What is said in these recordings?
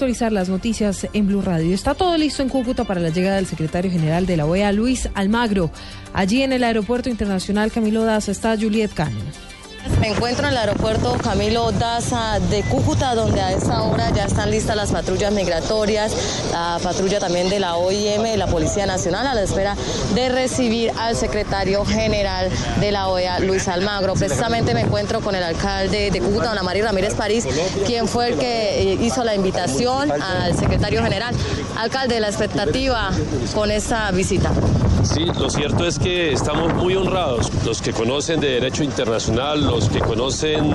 actualizar las noticias en Blue Radio. Está todo listo en Cúcuta para la llegada del secretario general de la OEA, Luis Almagro. Allí en el Aeropuerto Internacional Camilo Daza está Juliet Cano. Me encuentro en el aeropuerto Camilo Daza de Cúcuta, donde a esta hora ya están listas las patrullas migratorias, la patrulla también de la OIM y la Policía Nacional a la espera de recibir al secretario general de la OEA, Luis Almagro. Precisamente me encuentro con el alcalde de Cúcuta, don Amari Ramírez París, quien fue el que eh, hizo la invitación al secretario general. Alcalde, la expectativa con esta visita. Sí, lo cierto es que estamos muy honrados, los que conocen de derecho internacional, los que conocen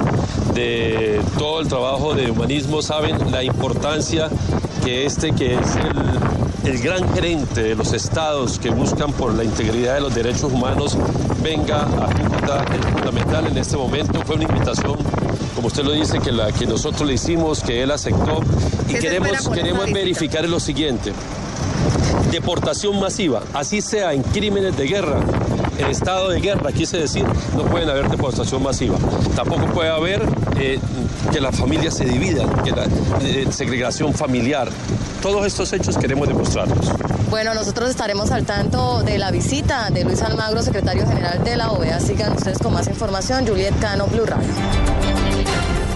de todo el trabajo de humanismo saben la importancia que este, que es el, el gran gerente de los estados que buscan por la integridad de los derechos humanos, venga a Cúcuta. Es fundamental en este momento. Fue una invitación como usted lo dice, que, la, que nosotros le hicimos, que él aceptó, y queremos, queremos verificar lo siguiente. Deportación masiva, así sea en crímenes de guerra, en estado de guerra, quise decir, no pueden haber deportación masiva. Tampoco puede haber eh, que las familias se dividan, que la eh, segregación familiar. Todos estos hechos queremos demostrarlos. Bueno, nosotros estaremos al tanto de la visita de Luis Almagro, secretario general de la OEA. Sigan ustedes con más información. Juliet Cano, Blue Radio.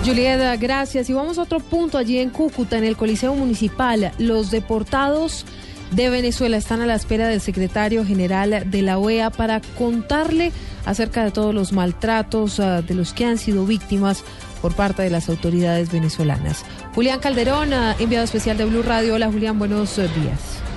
Julieta, gracias. Y vamos a otro punto allí en Cúcuta, en el Coliseo Municipal. Los deportados de Venezuela están a la espera del secretario general de la OEA para contarle acerca de todos los maltratos uh, de los que han sido víctimas por parte de las autoridades venezolanas. Julián Calderón, uh, enviado especial de Blue Radio. Hola Julián, buenos uh, días.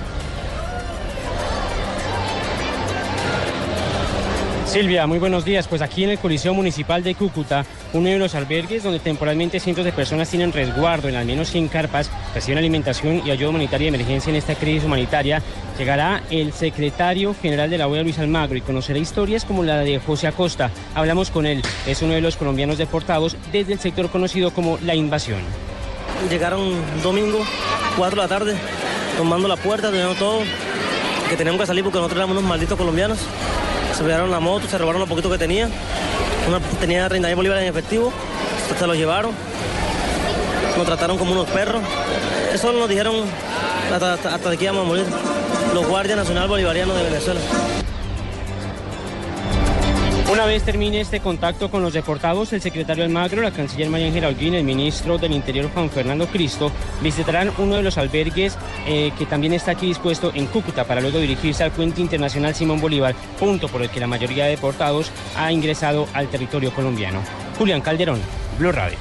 Silvia, muy buenos días. Pues aquí en el Coliseo Municipal de Cúcuta, uno de los albergues donde temporalmente cientos de personas tienen resguardo en al menos 100 carpas, reciben alimentación y ayuda humanitaria de emergencia en esta crisis humanitaria, llegará el secretario general de la OEA, Luis Almagro, y conocerá historias como la de José Acosta. Hablamos con él, es uno de los colombianos deportados desde el sector conocido como La Invasión. Llegaron domingo, 4 de la tarde, tomando la puerta, teniendo todo, que teníamos que salir porque nosotros éramos unos malditos colombianos se llevaron la moto, se robaron lo poquito que tenía. Una tenía 30 bolívares en efectivo, se los llevaron. Nos trataron como unos perros. Eso nos dijeron hasta, hasta, hasta que íbamos a morir. Los guardias nacional bolivarianos de Venezuela. Una vez termine este contacto con los deportados, el secretario Almagro, la canciller María Ángela Holguín, el ministro del Interior Juan Fernando Cristo visitarán uno de los albergues eh, que también está aquí dispuesto en Cúcuta para luego dirigirse al puente internacional Simón Bolívar, punto por el que la mayoría de deportados ha ingresado al territorio colombiano. Julián Calderón, Blue Radio.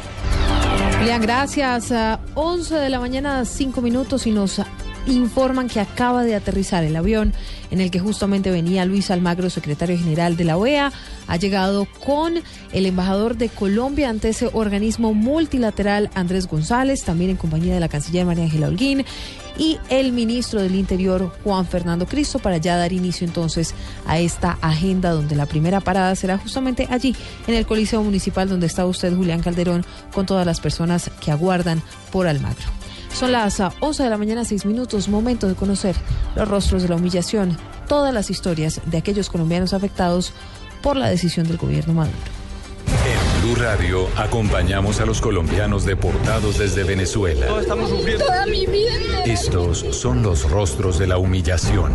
Julián, gracias. Uh, 11 de la mañana, 5 minutos y nos informan que acaba de aterrizar el avión en el que justamente venía Luis Almagro, secretario general de la OEA. Ha llegado con el embajador de Colombia ante ese organismo multilateral, Andrés González, también en compañía de la canciller María Ángela Holguín y el ministro del Interior, Juan Fernando Cristo, para ya dar inicio entonces a esta agenda donde la primera parada será justamente allí, en el Coliseo Municipal, donde está usted, Julián Calderón, con todas las personas que aguardan por Almagro. Son las 11 de la mañana, 6 minutos, momento de conocer los rostros de la humillación, todas las historias de aquellos colombianos afectados por la decisión del gobierno Maduro. Blue Radio acompañamos a los colombianos deportados desde Venezuela. estamos sufriendo. Toda mi vida. Estos son los rostros de la humillación.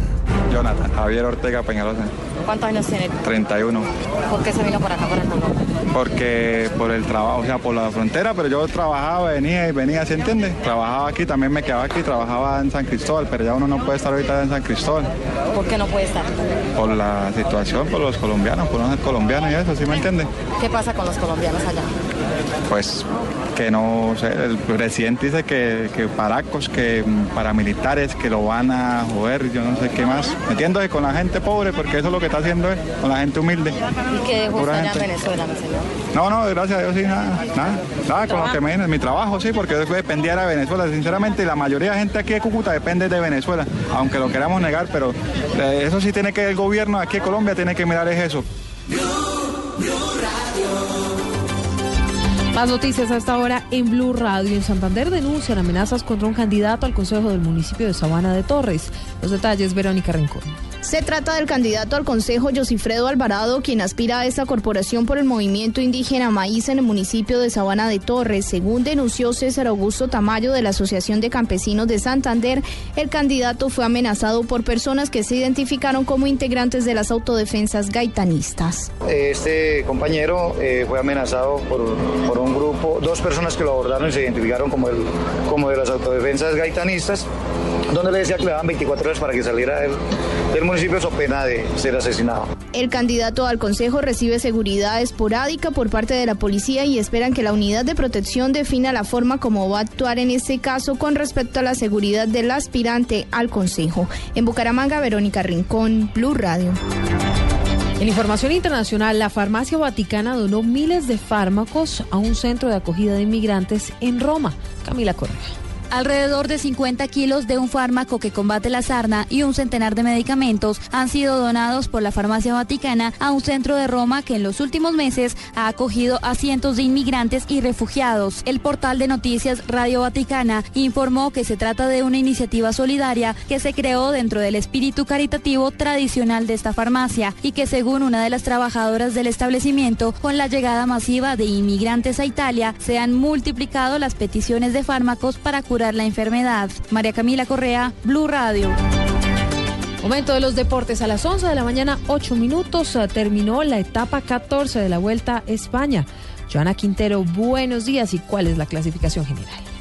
Jonathan Javier Ortega Peñalosa. ¿Cuántos años tiene? 31. ¿Por qué se vino por acá, por Colombia? Porque por el trabajo, o sea, por la frontera, pero yo trabajaba, venía y venía, ¿se entiende? Trabajaba aquí, también me quedaba aquí, trabajaba en San Cristóbal, pero ya uno no puede estar ahorita en San Cristóbal. ¿Por qué no puede estar? Por la situación, por los colombianos, por no ser colombiano y eso, ¿sí me entiende? ¿Qué pasa con los colombianos allá? Pues que no sé, el presidente dice que, que paracos, que paramilitares, que lo van a joder, yo no sé qué más. Metiéndose con la gente pobre, porque eso es lo que está haciendo él, con la gente humilde. ¿Y qué dejó allá en Venezuela, mi señor? No, no, gracias a Dios sí, nada, nada, nada con lo que me viene, mi trabajo sí, porque después dependía de Venezuela. Sinceramente, la mayoría de gente aquí de Cúcuta depende de Venezuela, aunque lo queramos negar, pero eh, eso sí tiene que el gobierno aquí de Colombia tiene que mirar es eso. Más noticias a esta hora en Blue Radio. En Santander denuncian amenazas contra un candidato al Consejo del municipio de Sabana de Torres. Los detalles, Verónica Rincón. Se trata del candidato al Consejo Josifredo Alvarado, quien aspira a esta corporación por el movimiento indígena Maíz en el municipio de Sabana de Torres. Según denunció César Augusto Tamayo de la Asociación de Campesinos de Santander, el candidato fue amenazado por personas que se identificaron como integrantes de las autodefensas gaitanistas. Este compañero eh, fue amenazado por, por, un grupo, dos personas que lo abordaron y se identificaron como, el, como de las autodefensas gaitanistas, donde le decía que le daban 24 horas para que saliera del, del municipio municipio so pena de ser asesinado. El candidato al Consejo recibe seguridad esporádica por parte de la policía y esperan que la unidad de protección defina la forma como va a actuar en este caso con respecto a la seguridad del aspirante al Consejo. En Bucaramanga, Verónica Rincón, Blue Radio. En información internacional, la farmacia vaticana donó miles de fármacos a un centro de acogida de inmigrantes en Roma. Camila Correa. Alrededor de 50 kilos de un fármaco que combate la sarna y un centenar de medicamentos han sido donados por la farmacia vaticana a un centro de Roma que en los últimos meses ha acogido a cientos de inmigrantes y refugiados. El portal de noticias Radio Vaticana informó que se trata de una iniciativa solidaria que se creó dentro del espíritu caritativo tradicional de esta farmacia y que según una de las trabajadoras del establecimiento, con la llegada masiva de inmigrantes a Italia, se han multiplicado las peticiones de fármacos para curar la enfermedad. María Camila Correa, Blue Radio. Momento de los deportes a las 11 de la mañana, 8 minutos. Eh, terminó la etapa 14 de la Vuelta a España. Joana Quintero, buenos días. ¿Y cuál es la clasificación general?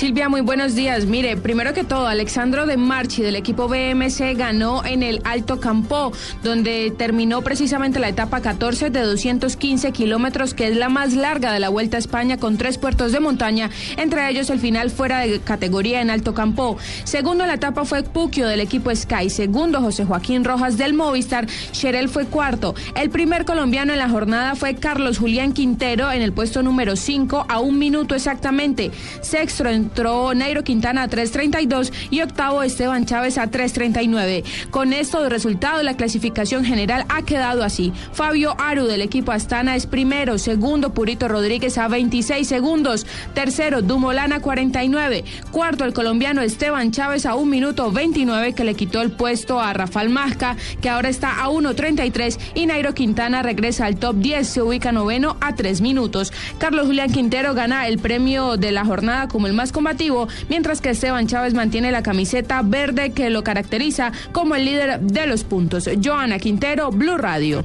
Silvia, muy buenos días. Mire, primero que todo, Alexandro de Marchi del equipo BMC ganó en el Alto Campo, donde terminó precisamente la etapa 14 de 215 kilómetros, que es la más larga de la Vuelta a España, con tres puertos de montaña, entre ellos el final fuera de categoría en Alto Campo. Segundo, la etapa fue Puquio del equipo Sky. Segundo, José Joaquín Rojas del Movistar. Sherel fue cuarto. El primer colombiano en la jornada fue Carlos Julián Quintero en el puesto número 5 a un minuto exactamente. Sexto en entró Nairo Quintana a 3.32 y octavo Esteban Chávez a 3.39. Con esto de resultado, la clasificación general ha quedado así. Fabio Aru del equipo Astana es primero, segundo Purito Rodríguez a 26 segundos, tercero Dumolana 49, cuarto el colombiano Esteban Chávez a 1 minuto 29 que le quitó el puesto a Rafael Masca que ahora está a 1.33 y Nairo Quintana regresa al top 10, se ubica noveno a 3 minutos. Carlos Julián Quintero gana el premio de la jornada como el más combativo, mientras que Esteban Chávez mantiene la camiseta verde que lo caracteriza como el líder de los puntos. Joana Quintero, Blue Radio.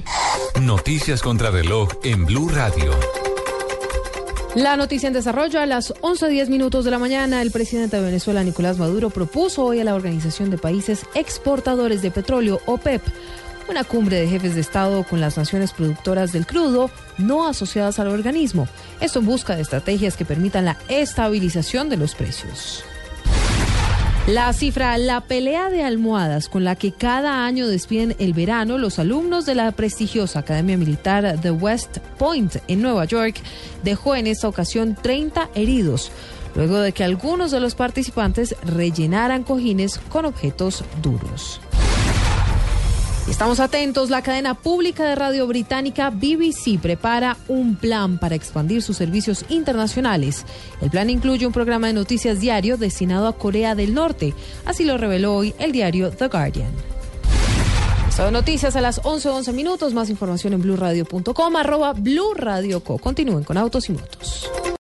Noticias contra reloj en Blue Radio. La noticia en desarrollo a las 11.10 minutos de la mañana, el presidente de Venezuela, Nicolás Maduro, propuso hoy a la Organización de Países Exportadores de Petróleo, OPEP, una cumbre de jefes de Estado con las naciones productoras del crudo no asociadas al organismo. Esto en busca de estrategias que permitan la estabilización de los precios. La cifra, la pelea de almohadas con la que cada año despiden el verano los alumnos de la prestigiosa Academia Militar de West Point en Nueva York, dejó en esta ocasión 30 heridos, luego de que algunos de los participantes rellenaran cojines con objetos duros. Estamos atentos. La cadena pública de radio británica BBC prepara un plan para expandir sus servicios internacionales. El plan incluye un programa de noticias diario destinado a Corea del Norte. Así lo reveló hoy el diario The Guardian. Son noticias a las 11:11 11 minutos. Más información en blurradio.com, arroba. Continúen con Autos y Motos.